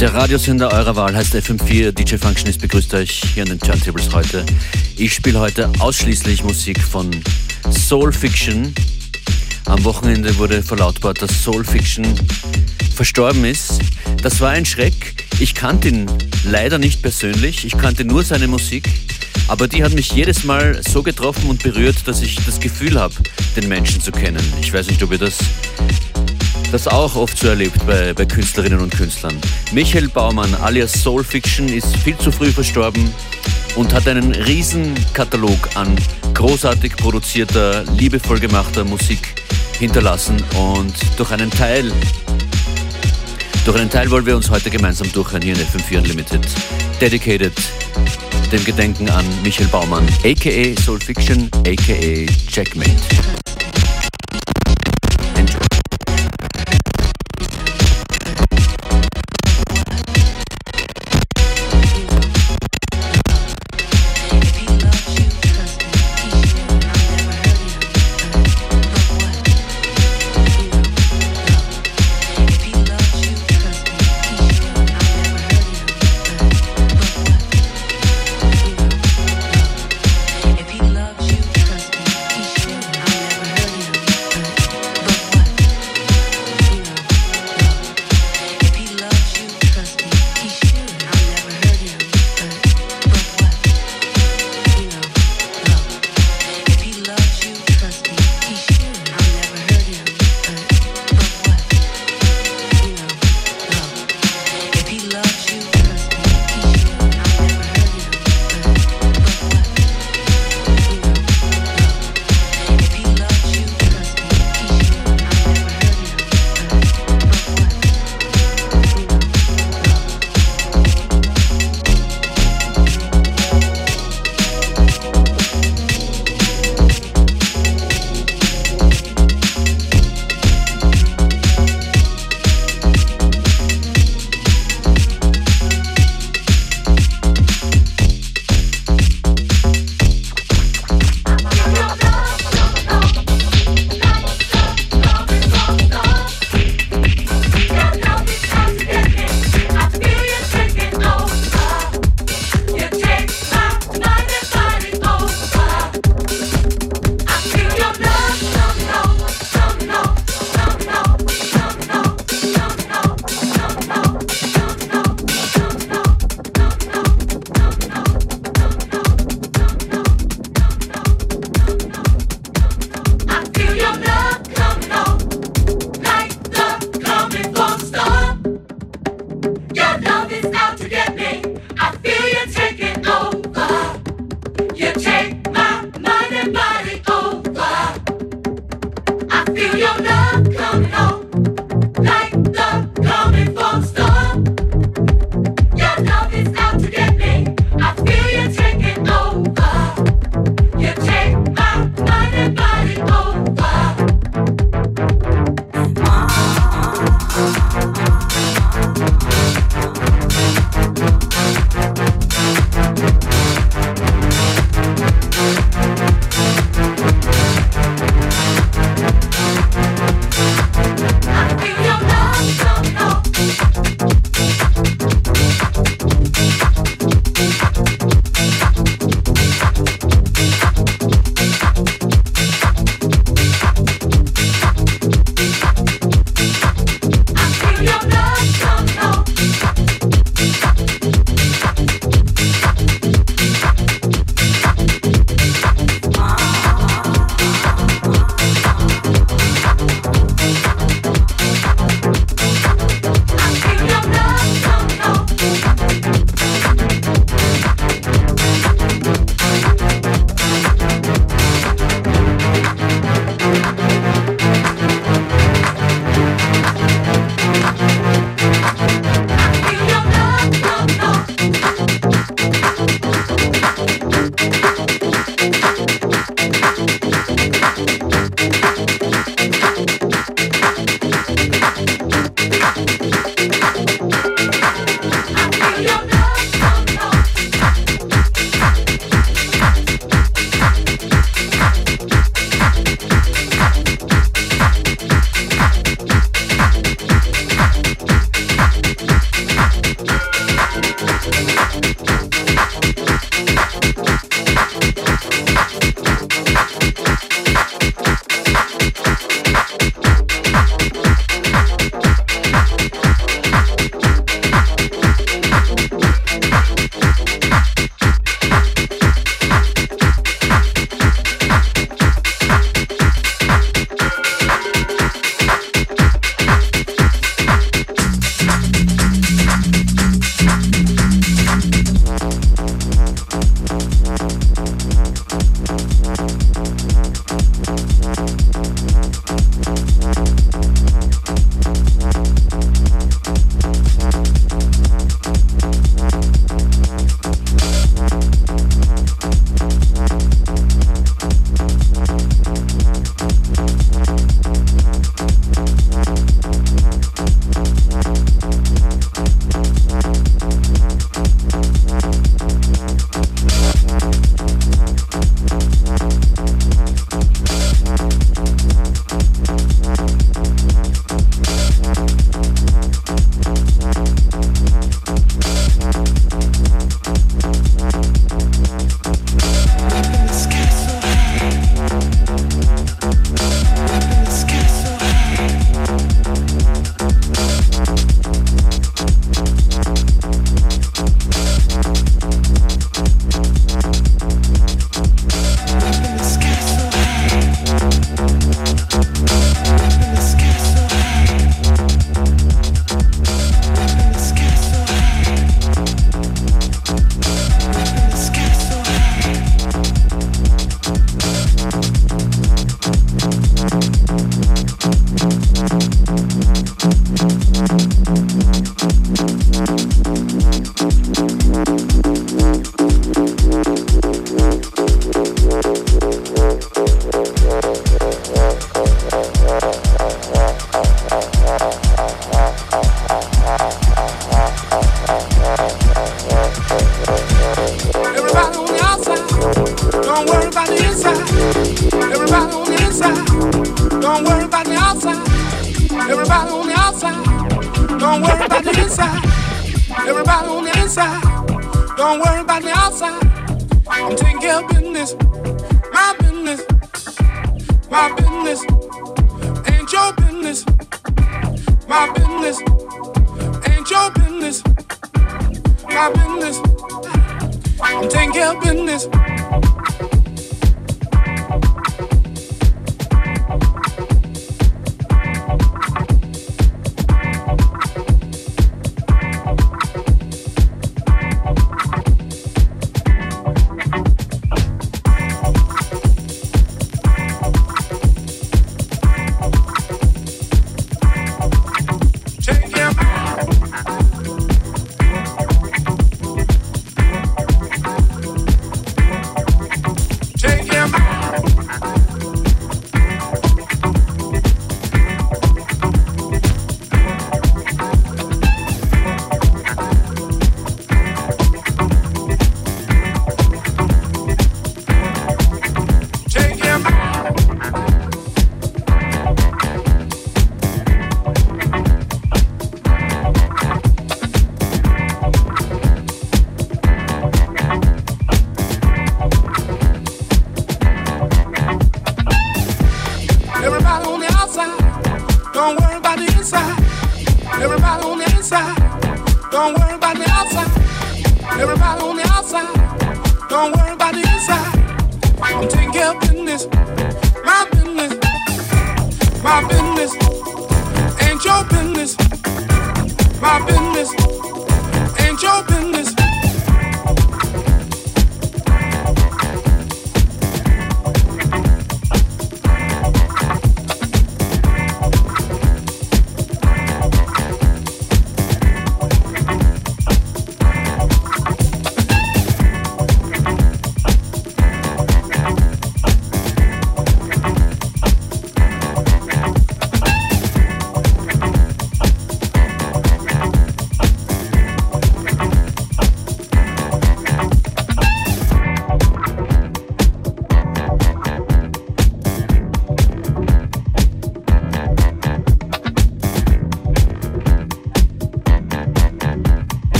Der Radiosender eurer Wahl heißt FM4. DJ Functionist begrüßt euch hier an den Turntables heute. Ich spiele heute ausschließlich Musik von Soul Fiction. Am Wochenende wurde verlautbart, dass Soul Fiction verstorben ist. Das war ein Schreck. Ich kannte ihn leider nicht persönlich. Ich kannte nur seine Musik. Aber die hat mich jedes Mal so getroffen und berührt, dass ich das Gefühl habe, den Menschen zu kennen. Ich weiß nicht, ob ihr das das auch oft so erlebt bei, bei Künstlerinnen und Künstlern. Michael Baumann alias Soul Fiction ist viel zu früh verstorben und hat einen riesen Katalog an großartig produzierter, liebevoll gemachter Musik hinterlassen und durch einen Teil durch einen Teil wollen wir uns heute gemeinsam durchhören hier in FM4 Unlimited. Dedicated dem Gedenken an Michael Baumann, aka Soul Fiction, aka Checkmate.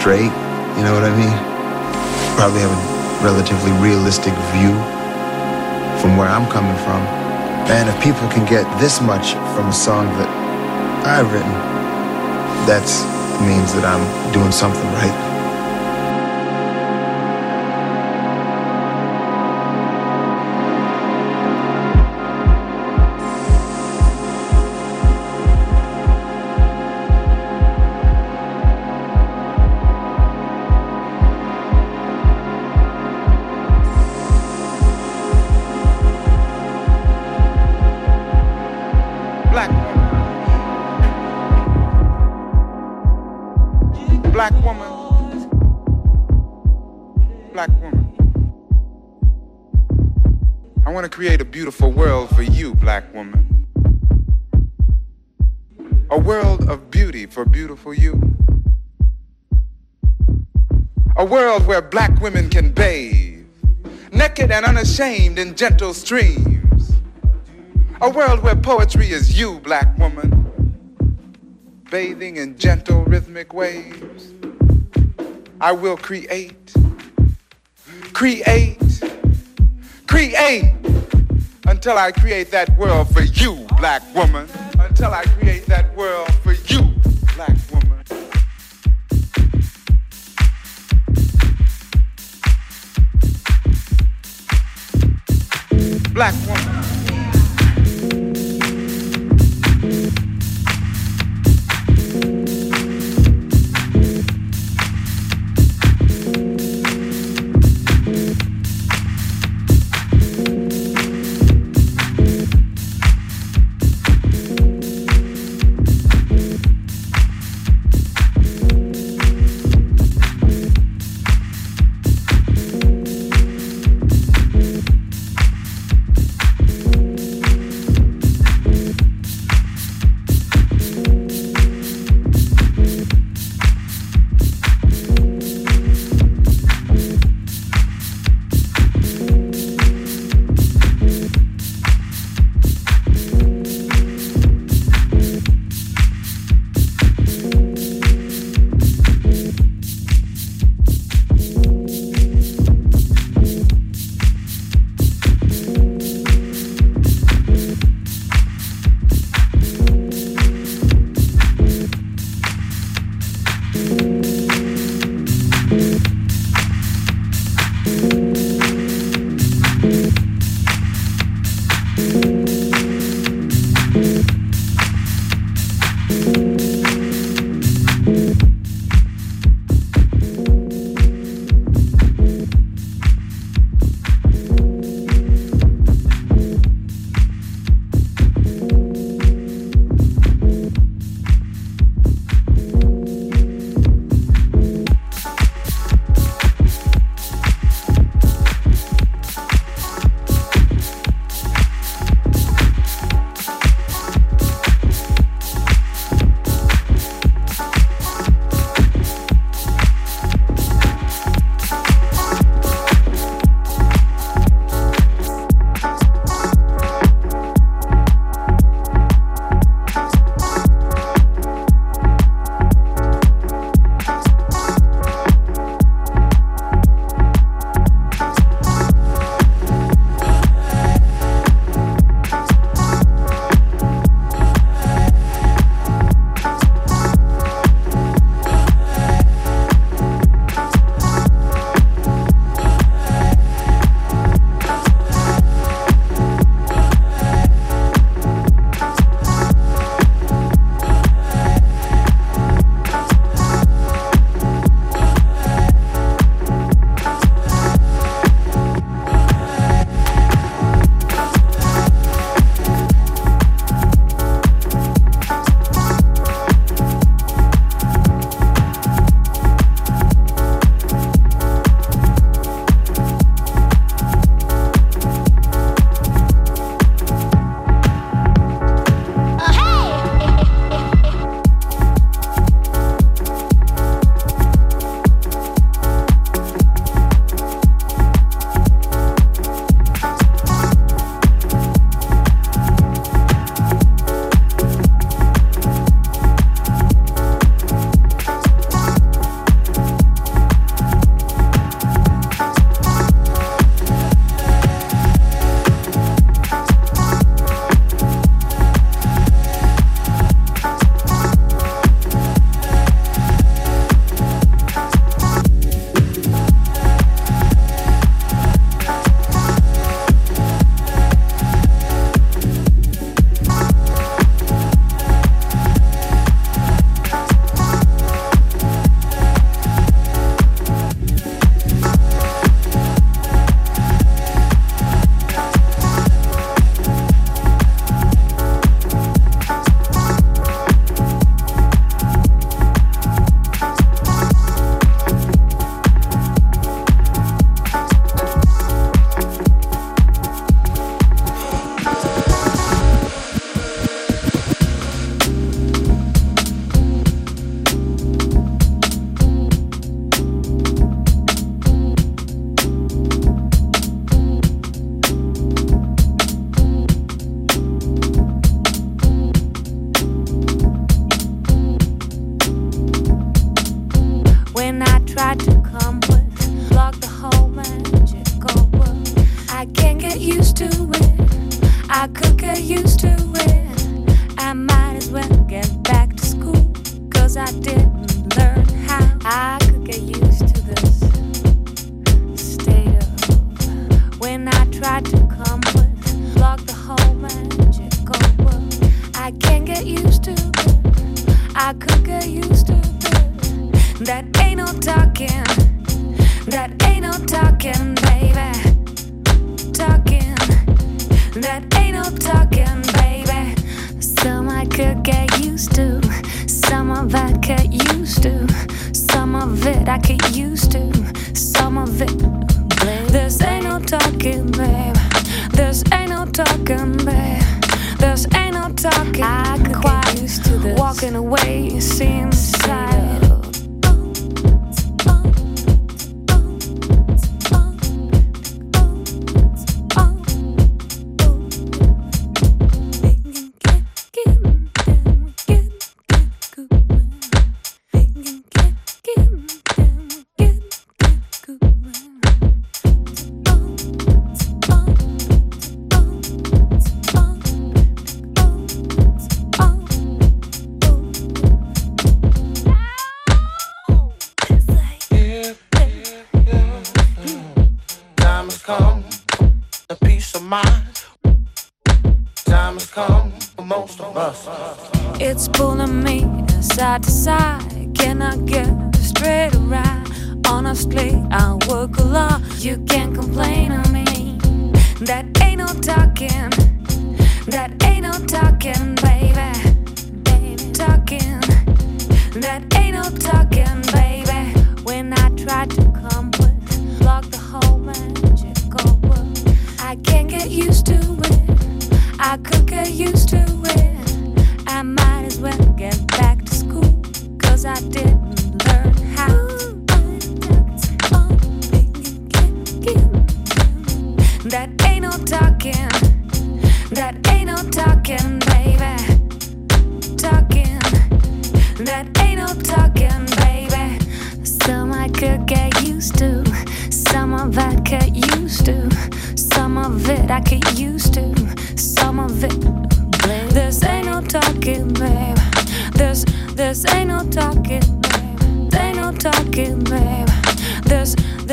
Straight, you know what I mean? Probably have a relatively realistic view from where I'm coming from. And if people can get this much from a song that I've written, that means that I'm doing something right. Create a beautiful world for you, black woman. A world of beauty for beautiful you. A world where black women can bathe, naked and unashamed in gentle streams. A world where poetry is you, black woman, bathing in gentle rhythmic waves. I will create, create, create until I create that world for you, black woman. Until I create that world for you, black woman. Black woman.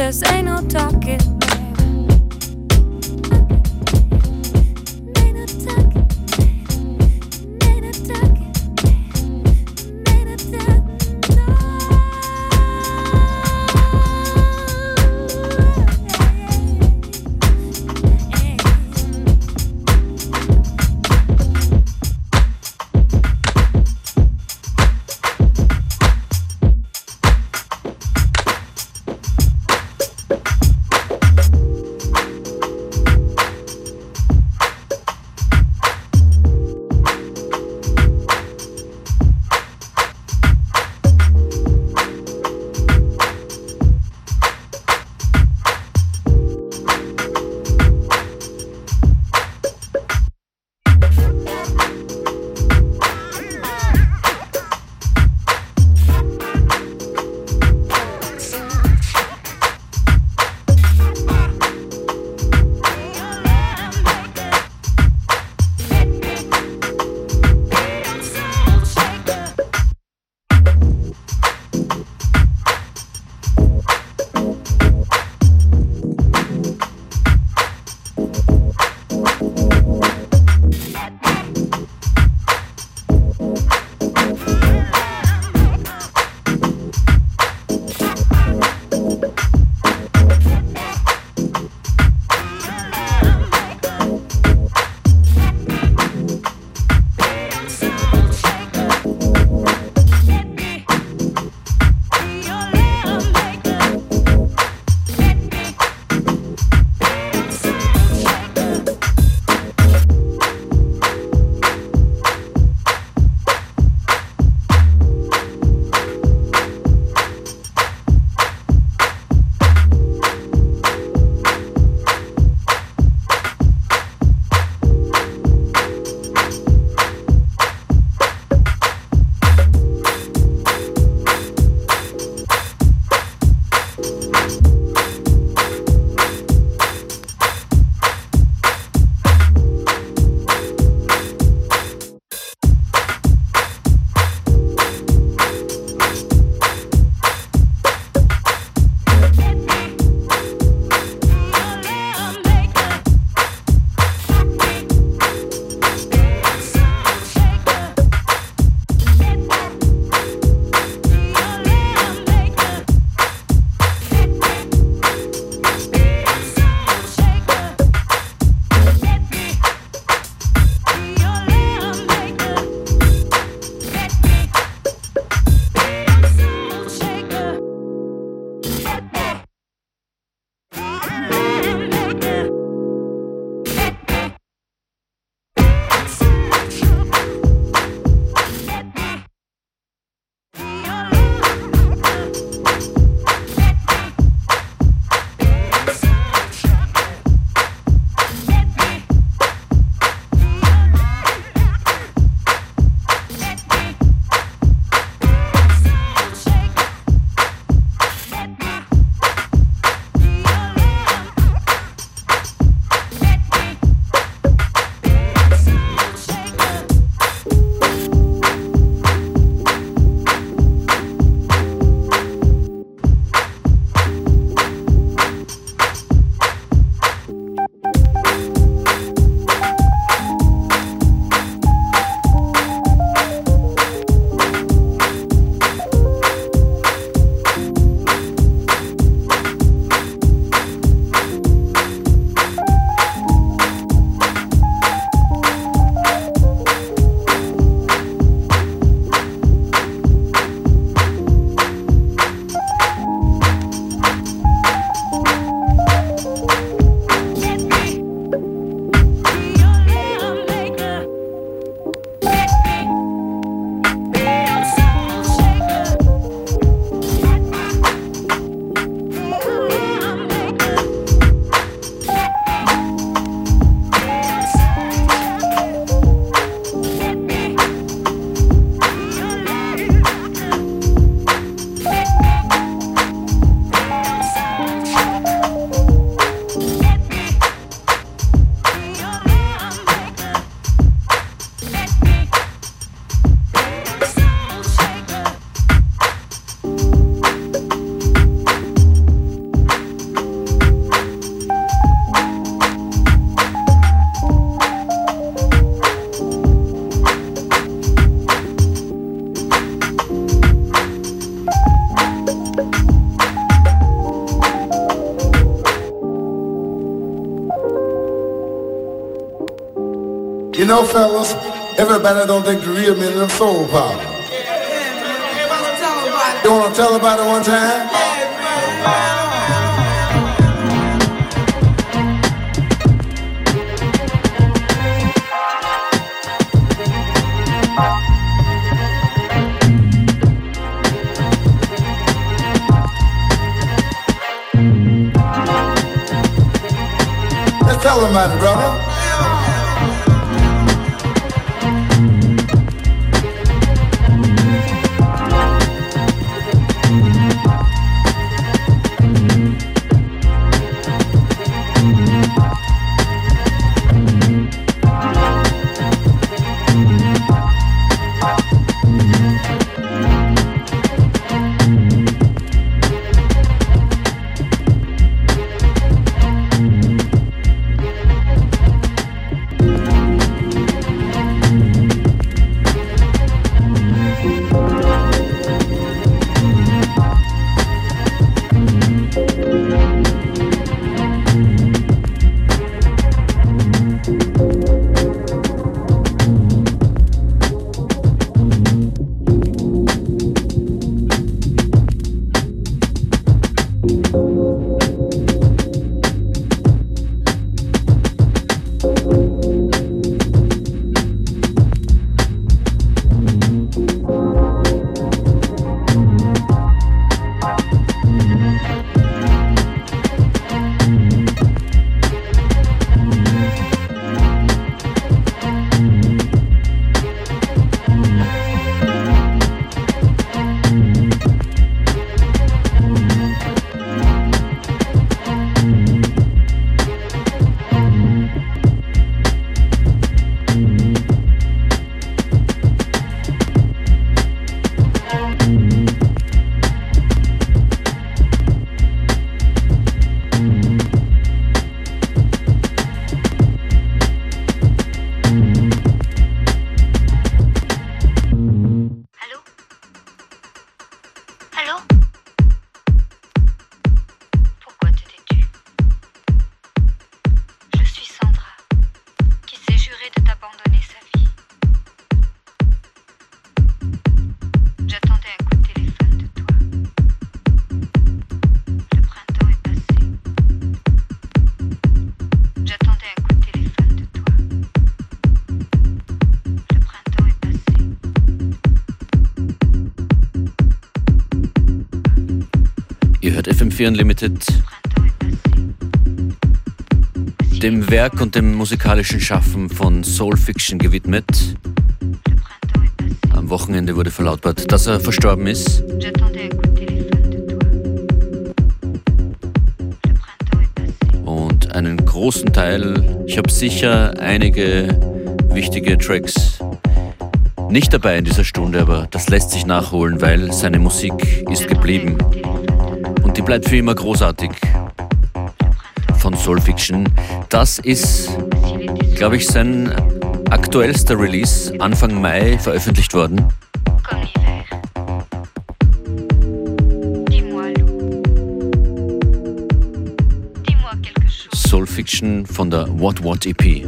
This, ain't no talking, know, fellas, everybody don't think the real meaning of soul power. You wanna tell about it one time? tell him about it, brother. FM4 Unlimited dem Werk und dem musikalischen Schaffen von Soul Fiction gewidmet. Am Wochenende wurde verlautbart, dass er verstorben ist. Und einen großen Teil, ich habe sicher einige wichtige Tracks nicht dabei in dieser Stunde, aber das lässt sich nachholen, weil seine Musik ist geblieben die bleibt für immer großartig. Von Soul Fiction. Das ist, glaube ich, sein aktuellster Release, Anfang Mai veröffentlicht worden. Soul Fiction von der What What EP.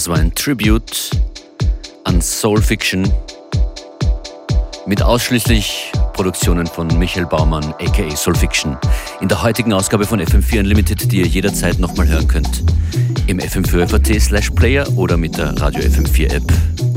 Das war ein Tribute an Soul Fiction mit ausschließlich Produktionen von Michael Baumann aka Soul Fiction in der heutigen Ausgabe von FM4 Unlimited, die ihr jederzeit nochmal hören könnt im FM4 FAT slash Player oder mit der Radio FM4 App.